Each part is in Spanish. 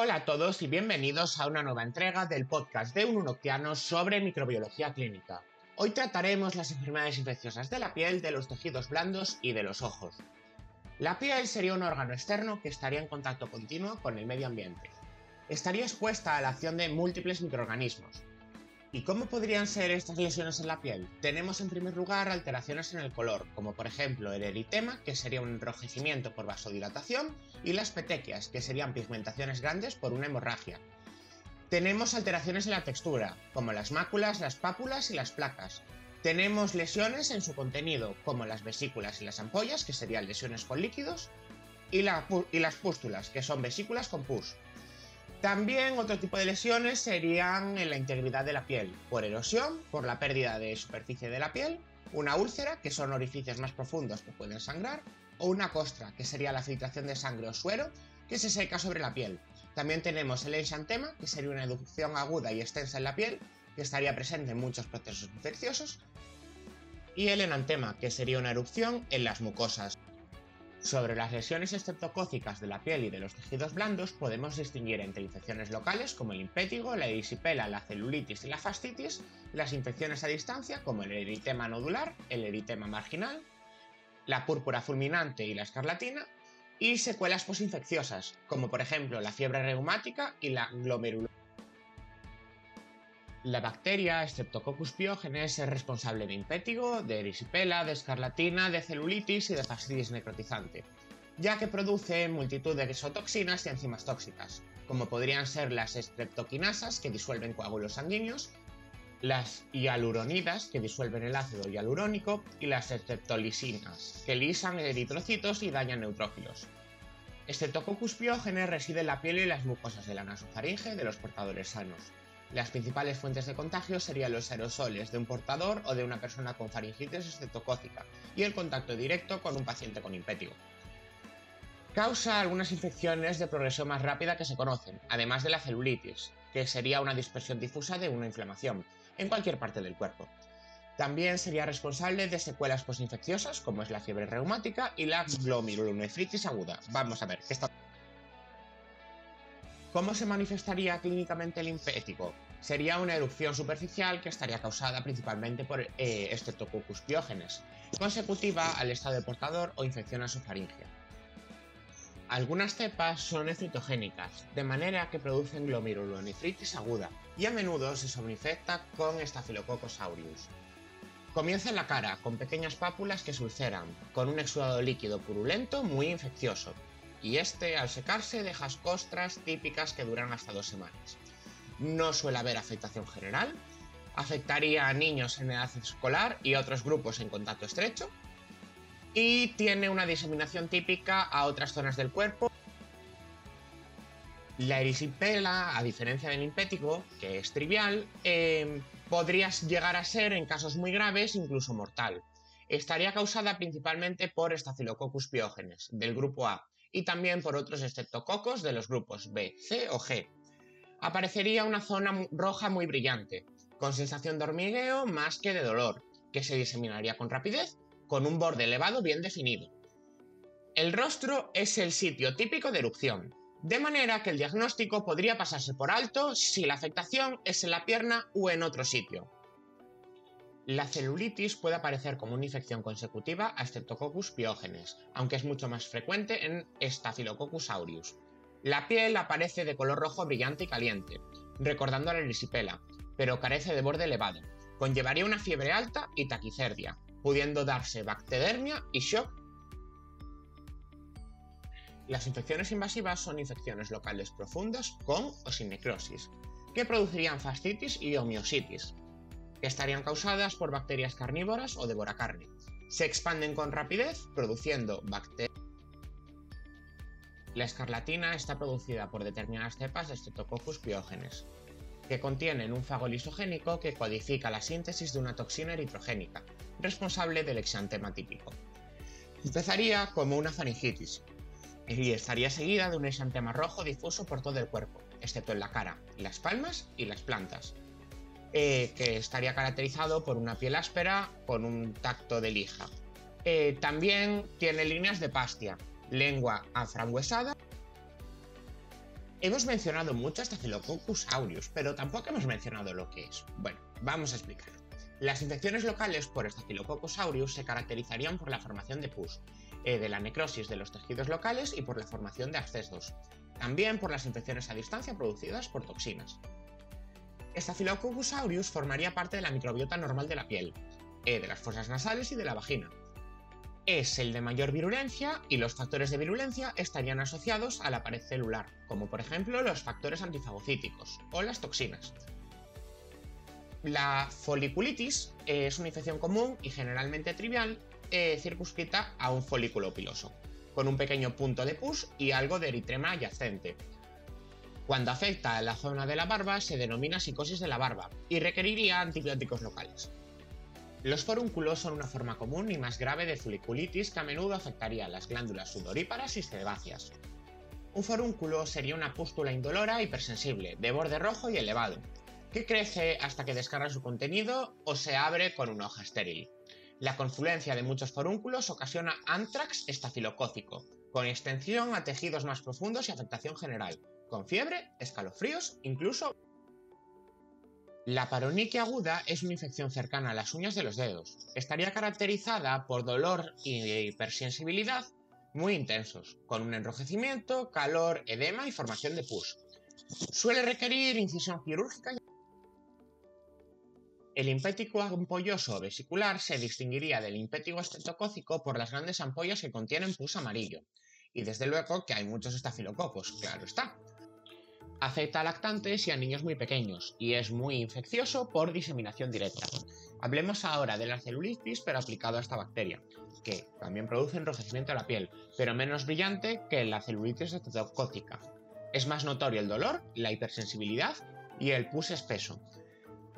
Hola a todos y bienvenidos a una nueva entrega del podcast de un Unoctiano sobre microbiología clínica. Hoy trataremos las enfermedades infecciosas de la piel, de los tejidos blandos y de los ojos. La piel sería un órgano externo que estaría en contacto continuo con el medio ambiente. Estaría expuesta a la acción de múltiples microorganismos, ¿Y cómo podrían ser estas lesiones en la piel? Tenemos en primer lugar alteraciones en el color, como por ejemplo el eritema, que sería un enrojecimiento por vasodilatación, y las petequias, que serían pigmentaciones grandes por una hemorragia. Tenemos alteraciones en la textura, como las máculas, las pápulas y las placas. Tenemos lesiones en su contenido, como las vesículas y las ampollas, que serían lesiones con líquidos, y, y las pústulas, que son vesículas con pus. También otro tipo de lesiones serían en la integridad de la piel, por erosión, por la pérdida de superficie de la piel, una úlcera, que son orificios más profundos que pueden sangrar, o una costra, que sería la filtración de sangre o suero que se seca sobre la piel. También tenemos el exantema, que sería una erupción aguda y extensa en la piel, que estaría presente en muchos procesos infecciosos, y el enantema, que sería una erupción en las mucosas. Sobre las lesiones estreptocócicas de la piel y de los tejidos blandos podemos distinguir entre infecciones locales como el impétigo, la erisipela, la celulitis y la fascitis, las infecciones a distancia como el eritema nodular, el eritema marginal, la púrpura fulminante y la escarlatina, y secuelas posinfecciosas, como por ejemplo la fiebre reumática y la glomerulosis. La bacteria Streptococcus pyogenes es responsable de impétigo, de erisipela, de escarlatina, de celulitis y de fascitis necrotizante, ya que produce multitud de exotoxinas y enzimas tóxicas, como podrían ser las streptokinasas que disuelven coágulos sanguíneos, las hialuronidas que disuelven el ácido hialurónico y las streptolisinas que lisan eritrocitos y dañan neutrófilos. Streptococcus pyogenes reside en la piel y las mucosas de la nasofaringe de los portadores sanos, las principales fuentes de contagio serían los aerosoles de un portador o de una persona con faringitis estreptocócica y el contacto directo con un paciente con impétigo. Causa algunas infecciones de progresión más rápida que se conocen, además de la celulitis, que sería una dispersión difusa de una inflamación en cualquier parte del cuerpo. También sería responsable de secuelas posinfecciosas como es la fiebre reumática y la glomerulonefritis aguda. Vamos a ver, ¿qué está ¿Cómo se manifestaría clínicamente el impético? Sería una erupción superficial que estaría causada principalmente por eh, Streptococcus pyogenes, consecutiva al estado de portador o infección faringe. Algunas cepas son excitogénicas, de manera que producen glomerulonefritis aguda y a menudo se sobrinfecta con Staphylococcus aureus. Comienza en la cara, con pequeñas pápulas que se ulceran, con un exudado líquido purulento muy infeccioso, y este al secarse deja costras típicas que duran hasta dos semanas. No suele haber afectación general, afectaría a niños en edad escolar y otros grupos en contacto estrecho, y tiene una diseminación típica a otras zonas del cuerpo. La erisipela, a diferencia del impético, que es trivial, eh, podría llegar a ser, en casos muy graves, incluso mortal. Estaría causada principalmente por Staphylococcus pyogenes, del grupo A, y también por otros estreptococos de los grupos B, C o G. Aparecería una zona roja muy brillante, con sensación de hormigueo más que de dolor, que se diseminaría con rapidez, con un borde elevado bien definido. El rostro es el sitio típico de erupción, de manera que el diagnóstico podría pasarse por alto si la afectación es en la pierna u en otro sitio. La celulitis puede aparecer como una infección consecutiva a Streptococcus pyogenes, aunque es mucho más frecuente en Staphylococcus aureus. La piel aparece de color rojo brillante y caliente, recordando a la erisipela, pero carece de borde elevado. Conllevaría una fiebre alta y taquicerdia, pudiendo darse bactedermia y shock. Las infecciones invasivas son infecciones locales profundas con o sin necrosis, que producirían fascitis y homiositis, que estarían causadas por bacterias carnívoras o devoracarne. Se expanden con rapidez, produciendo bacterias. La escarlatina está producida por determinadas cepas de Streptococcus pyogenes, que contienen un fago lisogénico que codifica la síntesis de una toxina eritrogénica, responsable del exantema típico. Empezaría como una faringitis, y estaría seguida de un exantema rojo difuso por todo el cuerpo, excepto en la cara, las palmas y las plantas, eh, que estaría caracterizado por una piel áspera con un tacto de lija. Eh, también tiene líneas de pastia, lengua afranguesada Hemos mencionado mucho Staphylococcus aureus, pero tampoco hemos mencionado lo que es. Bueno, vamos a explicar. Las infecciones locales por Staphylococcus aureus se caracterizarían por la formación de pus, eh, de la necrosis de los tejidos locales y por la formación de abscesos. También por las infecciones a distancia producidas por toxinas. Staphylococcus aureus formaría parte de la microbiota normal de la piel, eh, de las fosas nasales y de la vagina, es el de mayor virulencia y los factores de virulencia estarían asociados a la pared celular, como por ejemplo los factores antifagocíticos o las toxinas. La foliculitis es una infección común y generalmente trivial eh, circunscrita a un folículo piloso, con un pequeño punto de pus y algo de eritrema adyacente. Cuando afecta a la zona de la barba se denomina psicosis de la barba y requeriría antibióticos locales. Los forúnculos son una forma común y más grave de foliculitis que a menudo afectaría a las glándulas sudoríparas y sebáceas. Un forúnculo sería una pústula indolora hipersensible, de borde rojo y elevado, que crece hasta que descarga su contenido o se abre con una hoja estéril. La confluencia de muchos forúnculos ocasiona antrax estafilocócico, con extensión a tejidos más profundos y afectación general, con fiebre, escalofríos, incluso la paroniquia aguda es una infección cercana a las uñas de los dedos. Estaría caracterizada por dolor y hipersensibilidad muy intensos, con un enrojecimiento, calor, edema y formación de pus. Suele requerir incisión quirúrgica. El impético ampolloso vesicular se distinguiría del impético estetocócico por las grandes ampollas que contienen pus amarillo. Y desde luego que hay muchos estafilococos, claro está. Afecta a lactantes y a niños muy pequeños y es muy infeccioso por diseminación directa. Hablemos ahora de la celulitis pero aplicado a esta bacteria, que también produce enrojecimiento de la piel, pero menos brillante que la celulitis etetocócica. Es más notorio el dolor, la hipersensibilidad y el pus espeso.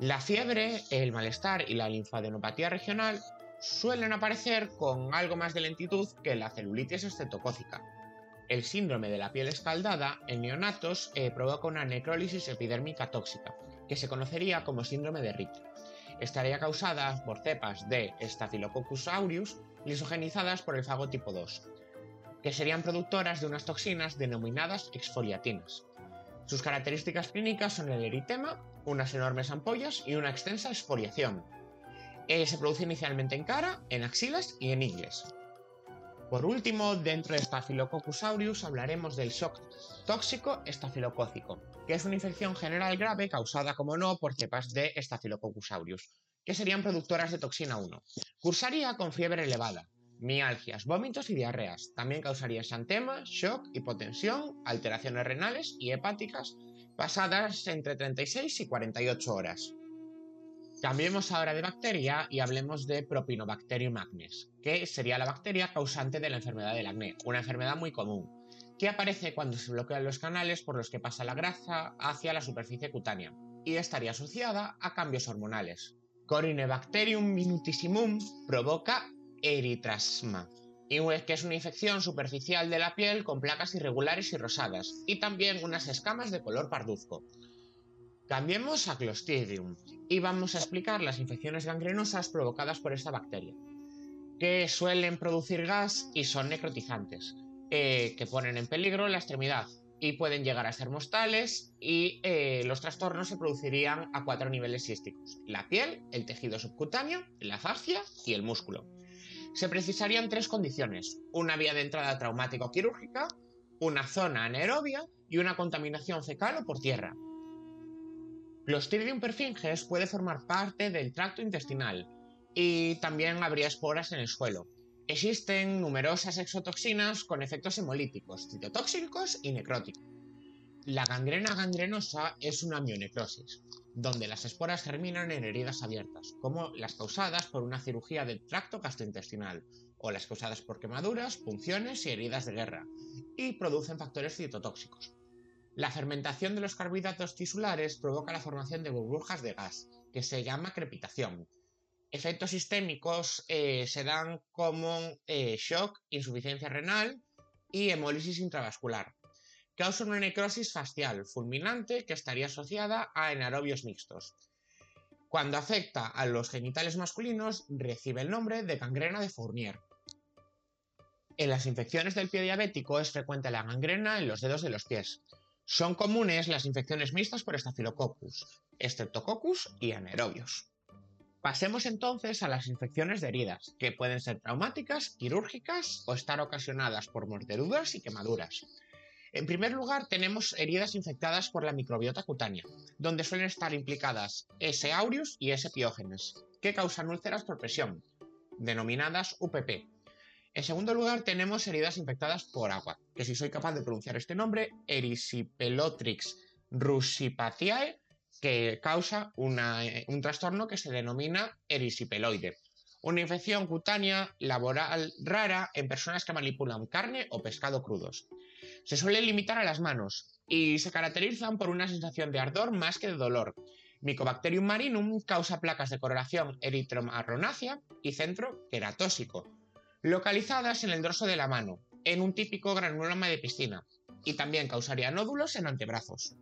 La fiebre, el malestar y la linfadenopatía regional suelen aparecer con algo más de lentitud que la celulitis estetocócica. El síndrome de la piel escaldada en neonatos eh, provoca una necrólisis epidérmica tóxica, que se conocería como síndrome de Ritt. Estaría causada por cepas de Staphylococcus aureus lisogenizadas por el fago tipo 2, que serían productoras de unas toxinas denominadas exfoliatinas. Sus características clínicas son el eritema, unas enormes ampollas y una extensa exfoliación. Eh, se produce inicialmente en cara, en axilas y en ingles. Por último, dentro de Staphylococcus aureus hablaremos del shock tóxico estafilocócico, que es una infección general grave causada, como no, por cepas de Staphylococcus aureus, que serían productoras de toxina 1. Cursaría con fiebre elevada, mialgias, vómitos y diarreas. También causaría exantema, shock, hipotensión, alteraciones renales y hepáticas pasadas entre 36 y 48 horas. Cambiemos ahora de bacteria y hablemos de Propinobacterium acnes, que sería la bacteria causante de la enfermedad del acné, una enfermedad muy común, que aparece cuando se bloquean los canales por los que pasa la grasa hacia la superficie cutánea y estaría asociada a cambios hormonales. Corinebacterium minutissimum provoca eritrasma, que es una infección superficial de la piel con placas irregulares y rosadas, y también unas escamas de color parduzco. Cambiemos a Clostridium y vamos a explicar las infecciones gangrenosas provocadas por esta bacteria, que suelen producir gas y son necrotizantes, eh, que ponen en peligro la extremidad y pueden llegar a ser mortales y eh, los trastornos se producirían a cuatro niveles sísticos, la piel, el tejido subcutáneo, la fascia y el músculo. Se precisarían tres condiciones, una vía de entrada traumático-quirúrgica, una zona anaerobia y una contaminación fecal o por tierra, Clostridium perfinges puede formar parte del tracto intestinal y también habría esporas en el suelo. Existen numerosas exotoxinas con efectos hemolíticos, citotóxicos y necróticos. La gangrena gangrenosa es una mionecrosis, donde las esporas germinan en heridas abiertas, como las causadas por una cirugía del tracto gastrointestinal, o las causadas por quemaduras, punciones y heridas de guerra, y producen factores citotóxicos. La fermentación de los carbohidratos tisulares provoca la formación de burbujas de gas, que se llama crepitación. Efectos sistémicos eh, se dan como eh, shock, insuficiencia renal y hemólisis intravascular. Causa una necrosis facial fulminante que estaría asociada a anaerobios mixtos. Cuando afecta a los genitales masculinos, recibe el nombre de gangrena de Fournier. En las infecciones del pie diabético es frecuente la gangrena en los dedos de los pies. Son comunes las infecciones mixtas por Staphylococcus, Streptococcus y anaerobios. Pasemos entonces a las infecciones de heridas, que pueden ser traumáticas, quirúrgicas o estar ocasionadas por mordeduras y quemaduras. En primer lugar, tenemos heridas infectadas por la microbiota cutánea, donde suelen estar implicadas S. aureus y S. piógenes, que causan úlceras por presión, denominadas UPP. En segundo lugar, tenemos heridas infectadas por agua, que si soy capaz de pronunciar este nombre, Erysipelotrix russipatiae, que causa un trastorno que se denomina erisipeloide. Una infección cutánea laboral rara en personas que manipulan carne o pescado crudos. Se suele limitar a las manos y se caracterizan por una sensación de ardor más que de dolor. Mycobacterium marinum causa placas de coloración eritromarronácea y centro queratósico, localizadas en el dorso de la mano, en un típico granuloma de piscina, y también causaría nódulos en antebrazos.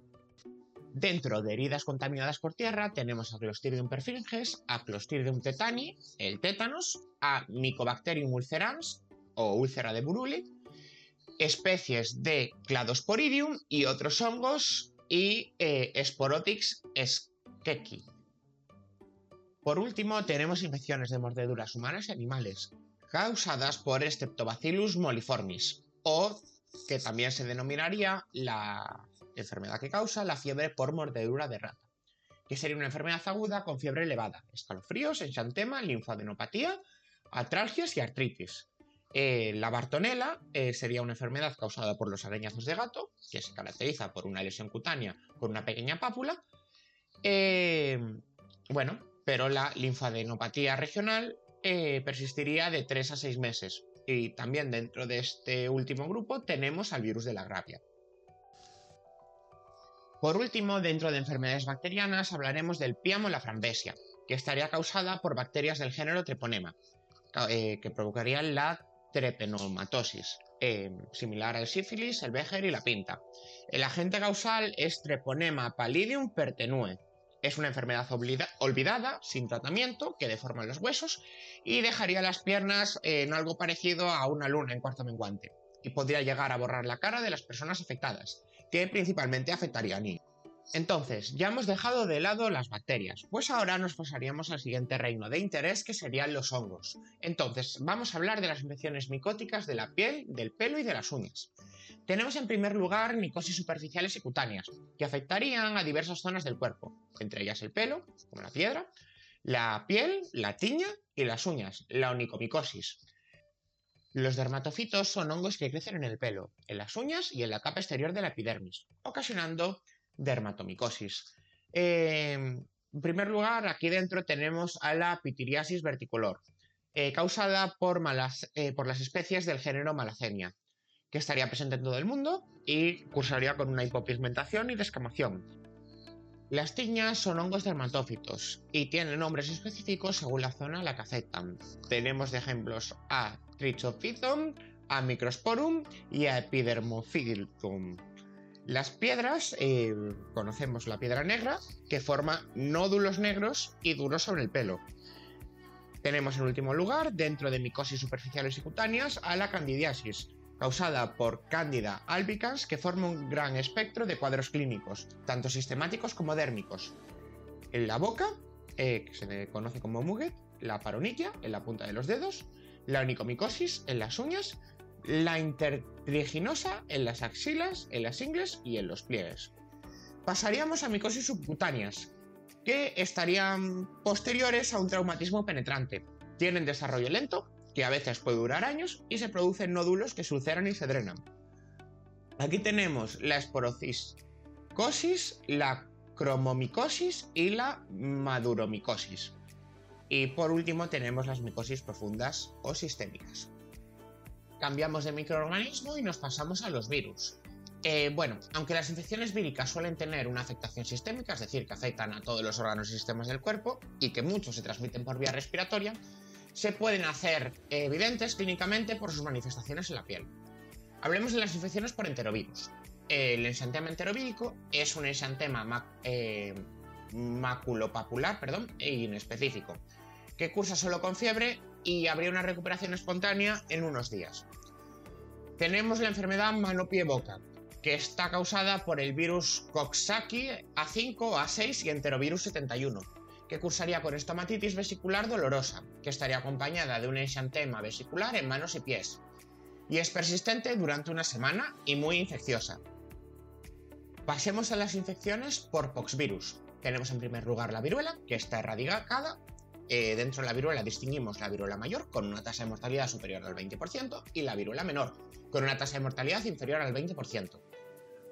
Dentro de heridas contaminadas por tierra tenemos a Clostridium perfringens, a Clostridium tetani, el tétanos, a Mycobacterium ulcerans o úlcera de Buruli, especies de Cladosporidium y otros hongos y eh, Sporotix. Por último, tenemos infecciones de mordeduras humanas y animales, causadas por Streptobacillus moliformis, o que también se denominaría la enfermedad que causa la fiebre por mordedura de rata, que sería una enfermedad aguda con fiebre elevada, escalofríos, enxantema, linfadenopatía, atralgias y artritis. Eh, la bartonela eh, sería una enfermedad causada por los arañazos de gato, que se caracteriza por una lesión cutánea con una pequeña pápula. Eh, bueno, pero la linfadenopatía regional persistiría de 3 a 6 meses. Y también dentro de este último grupo tenemos al virus de la grapia. Por último, dentro de enfermedades bacterianas hablaremos del piamo la frambesia, que estaría causada por bacterias del género Treponema, que provocarían la trepenomatosis, eh, similar al sífilis, el béger y la pinta. El agente causal es Treponema pallidum pertenue. Es una enfermedad olvidada, sin tratamiento, que deforma los huesos y dejaría las piernas en algo parecido a una luna en cuarto menguante. Y podría llegar a borrar la cara de las personas afectadas, que principalmente afectaría a niños. Entonces, ya hemos dejado de lado las bacterias, pues ahora nos pasaríamos al siguiente reino de interés que serían los hongos. Entonces, vamos a hablar de las infecciones micóticas de la piel, del pelo y de las uñas. Tenemos en primer lugar micosis superficiales y cutáneas, que afectarían a diversas zonas del cuerpo, entre ellas el pelo, como la piedra, la piel, la tiña y las uñas, la onicomicosis. Los dermatofitos son hongos que crecen en el pelo, en las uñas y en la capa exterior de la epidermis, ocasionando dermatomicosis. Em, en primer lugar, aquí dentro tenemos a la pitiriasis verticolor, eh, causada por, malas, eh, por las especies del género Malacenia, que estaría presente en todo el mundo y cursaría con una hipopigmentación y descamación. Las tiñas son hongos dermatófitos y tienen nombres específicos según la zona a la que afectan. Tenemos de ejemplos a Trichophyton, a Microsporum y a Epidermophyllum. Las piedras, eh, conocemos la piedra negra, que forma nódulos negros y duros sobre el pelo. Tenemos en último lugar, dentro de micosis superficiales y cutáneas, a la candidiasis, causada por Candida albicans, que forma un gran espectro de cuadros clínicos, tanto sistemáticos como dérmicos. En la boca, eh, que se conoce como muget, la paronitia, en la punta de los dedos, la onicomicosis, en las uñas, la intertriginosa en las axilas, en las ingles y en los pliegues. Pasaríamos a micosis subcutáneas, que estarían posteriores a un traumatismo penetrante. Tienen desarrollo lento, que a veces puede durar años, y se producen nódulos que se ulceran y se drenan. Aquí tenemos la esporocicosis, la cromomicosis y la maduromicosis. Y por último tenemos las micosis profundas o sistémicas cambiamos de microorganismo y nos pasamos a los virus. Eh, bueno, aunque las infecciones víricas suelen tener una afectación sistémica, es decir, que afectan a todos los órganos y sistemas del cuerpo y que muchos se transmiten por vía respiratoria, se pueden hacer evidentes clínicamente por sus manifestaciones en la piel. Hablemos de las infecciones por enterovirus. El ensantema enterovírico es un ensantema eh, maculopapular perdón, e inespecífico, que cursa solo con fiebre y habría una recuperación espontánea en unos días. Tenemos la enfermedad mano-pie-boca, que está causada por el virus Coxsackie A5, A6 y enterovirus 71, que cursaría con estomatitis vesicular dolorosa, que estaría acompañada de un exantema vesicular en manos y pies, y es persistente durante una semana y muy infecciosa. Pasemos a las infecciones por poxvirus. Tenemos en primer lugar la viruela, que está erradicada. Eh, dentro de la viruela distinguimos la viruela mayor, con una tasa de mortalidad superior al 20%, y la viruela menor, con una tasa de mortalidad inferior al 20%.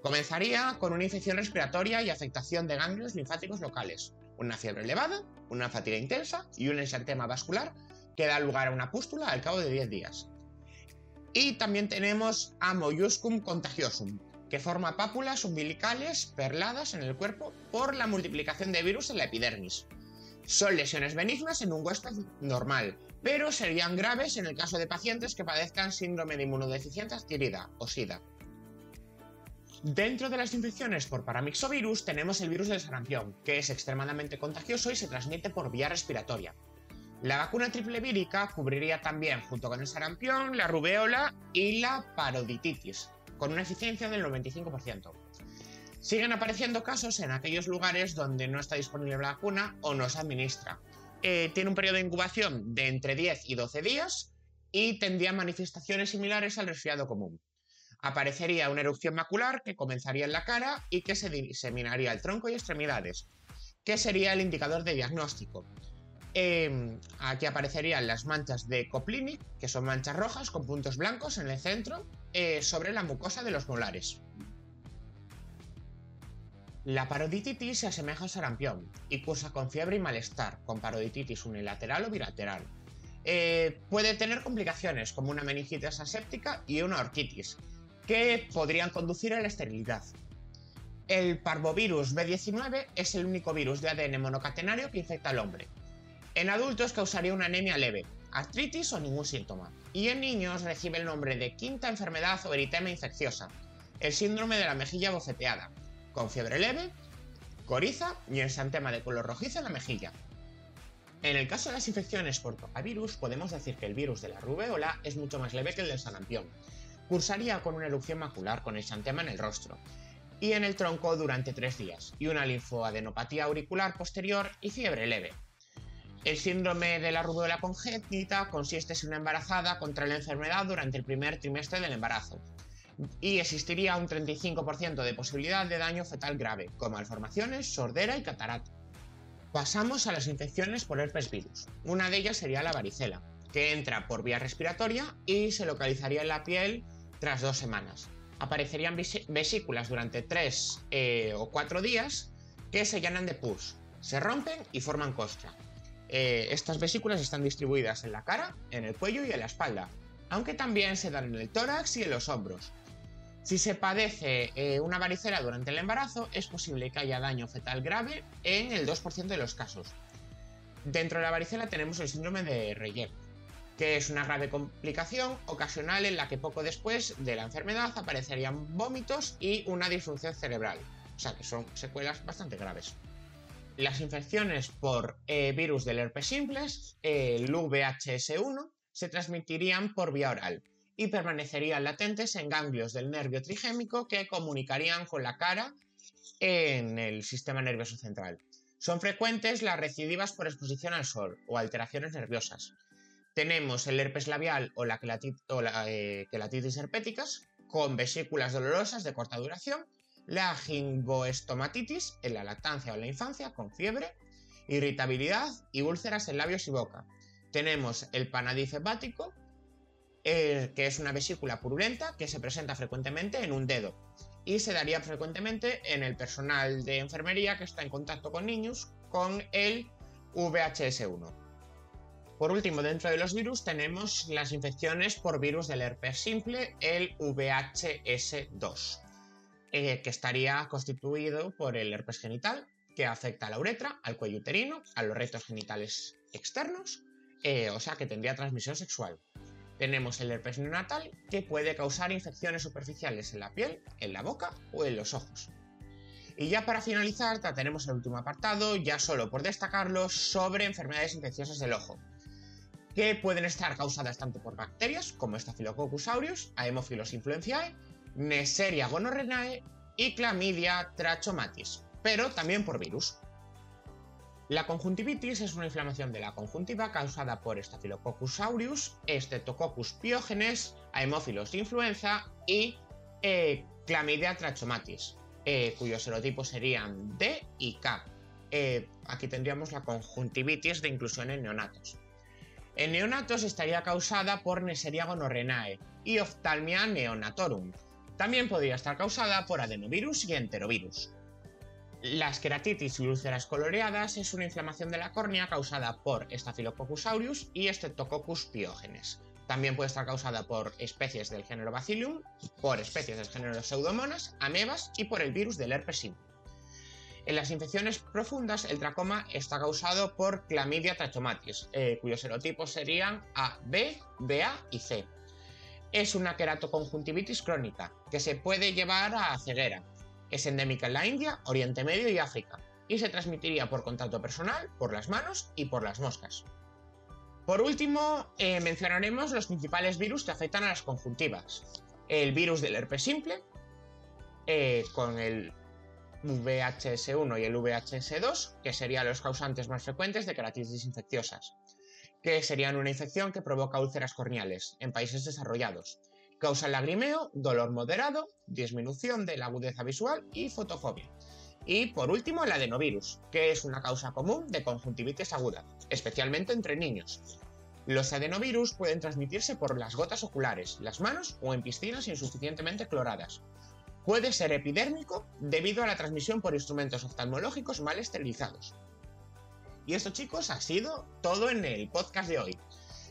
Comenzaría con una infección respiratoria y afectación de ganglios linfáticos locales, una fiebre elevada, una fatiga intensa y un exantema vascular que da lugar a una pústula al cabo de 10 días. Y también tenemos a Molluscum contagiosum, que forma pápulas umbilicales perladas en el cuerpo por la multiplicación de virus en la epidermis. Son lesiones benignas en un huésped normal, pero serían graves en el caso de pacientes que padezcan síndrome de inmunodeficiencia adquirida o SIDA. Dentro de las infecciones por paramixovirus tenemos el virus del sarampión, que es extremadamente contagioso y se transmite por vía respiratoria. La vacuna triple vírica cubriría también, junto con el sarampión, la rubeola y la parodititis, con una eficiencia del 95%. Siguen apareciendo casos en aquellos lugares donde no está disponible la vacuna o no se administra. Eh, tiene un periodo de incubación de entre 10 y 12 días y tendría manifestaciones similares al resfriado común. Aparecería una erupción macular que comenzaría en la cara y que se diseminaría el tronco y extremidades, que sería el indicador de diagnóstico. Em, aquí aparecerían las manchas de Coplinic, que son manchas rojas con puntos blancos en el centro eh, sobre la mucosa de los molares. La parodititis se asemeja al sarampión y cursa con fiebre y malestar, con parodititis unilateral o bilateral. Eh, puede tener complicaciones como una meningitis aséptica y una orquitis, que podrían conducir a la esterilidad. El parvovirus B19 es el único virus de ADN monocatenario que infecta al hombre. En adultos causaría una anemia leve, artritis o ningún síntoma. Y en niños recibe el nombre de quinta enfermedad o eritema infecciosa, el síndrome de la mejilla bofeteada, con fiebre leve, coriza y exantema de color rojizo en la mejilla. En el caso de las infecciones por papavirus, podemos decir que el virus de la rubeola es mucho más leve que el del sarampión. Cursaría con una erupción macular con exantema en el rostro y en el tronco durante tres días, y una linfoadenopatía auricular posterior y fiebre leve. El síndrome de la rubiola congénita consiste en una embarazada contra la enfermedad durante el primer trimestre del embarazo y existiría un 35% de posibilidad de daño fetal grave, como malformaciones, sordera y catarata. Pasamos a las infecciones por herpes virus. Una de ellas sería la varicela, que entra por vía respiratoria y se localizaría en la piel tras dos semanas. Aparecerían vesículas durante tres eh, o cuatro días que se llenan de pus, se rompen y forman costra. Eh, estas vesículas están distribuidas en la cara, en el cuello y en la espalda, aunque también se dan en el tórax y en los hombros. Si se padece eh, una varicela durante el embarazo, es posible que haya daño fetal grave en el 2% de los casos. Dentro de la varicela tenemos el síndrome de Reyer, que es una grave complicación ocasional en la que poco después de la enfermedad aparecerían vómitos y una disfunción cerebral. O sea que son secuelas bastante graves. Las infecciones por eh, virus del herpes simples, el VHS1, se transmitirían por vía oral y permanecerían latentes en ganglios del nervio trigémico que comunicarían con la cara en el sistema nervioso central. Son frecuentes las recidivas por exposición al sol o alteraciones nerviosas. Tenemos el herpes labial o la, eh, quelatitis herpéticas con vesículas dolorosas de corta duración la gingoestomatitis en la lactancia o en la infancia con fiebre, irritabilidad y úlceras en labios y boca. Tenemos el panadif hepático, eh, que es una vesícula purulenta que se presenta frecuentemente en un dedo y se daría frecuentemente en el personal de enfermería que está en contacto con niños con el VHS1. Por último, dentro de los virus tenemos las infecciones por virus del herpes simple, el VHS2. Eh, que estaría constituido por el herpes genital, que afecta a la uretra, al cuello uterino, a los rectos genitales externos, eh, o sea que tendría transmisión sexual. Tenemos el herpes neonatal, que puede causar infecciones superficiales en la piel, en la boca o en los ojos. Y ya para finalizar, tenemos el último apartado, ya solo por destacarlo, sobre enfermedades infecciosas del ojo, que pueden estar causadas tanto por bacterias como Staphylococcus aureus, Haemophilus influenzae, Neisseria gonorrhoeae y Clamidia trachomatis, pero también por virus. La conjuntivitis es una inflamación de la conjuntiva causada por Staphylococcus aureus, Streptococcus pyogenes, Haemophilus influenza y eh, trachomatis, eh, cuyos serotipos serían D y K. Eh, aquí tendríamos la conjuntivitis de inclusión en neonatos. En neonatos estaría causada por Neisseria gonorrhoeae y Ophthalmia neonatorum. También podría estar causada por adenovirus y enterovirus. Las queratitis y úlceras coloreadas es una inflamación de la córnea causada por Staphylococcus aureus y Streptococcus pyogenes. También puede estar causada por especies del género Bacillum, por especies del género Pseudomonas, amebas y por el virus del herpes simple. En las infecciones profundas, el tracoma está causado por Clamidia trachomatis, eh, cuyos serotipos serían A, B, BA y C. Es una queratoconjuntivitis crónica que se puede llevar a ceguera, es endémica en la India, Oriente Medio y África, y se transmitiría por contacto personal, por las manos y por las moscas. Por último, eh, mencionaremos los principales virus que afectan a las conjuntivas. El virus del herpes simple, eh, con el VHS1 y el VHS2, que serían los causantes más frecuentes de queratitis infecciosas, que serían una infección que provoca úlceras corneales en países desarrollados, Causa lagrimeo, dolor moderado, disminución de la agudeza visual y fotofobia. Y por último, el adenovirus, que es una causa común de conjuntivitis aguda, especialmente entre niños. Los adenovirus pueden transmitirse por las gotas oculares, las manos o en piscinas insuficientemente cloradas. Puede ser epidérmico debido a la transmisión por instrumentos oftalmológicos mal esterilizados. Y esto chicos ha sido todo en el podcast de hoy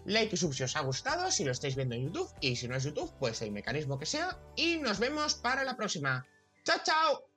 like y sub si os ha gustado, si lo estáis viendo en YouTube, y si no es YouTube, pues el mecanismo que sea, y nos vemos para la próxima. ¡Chao, chao!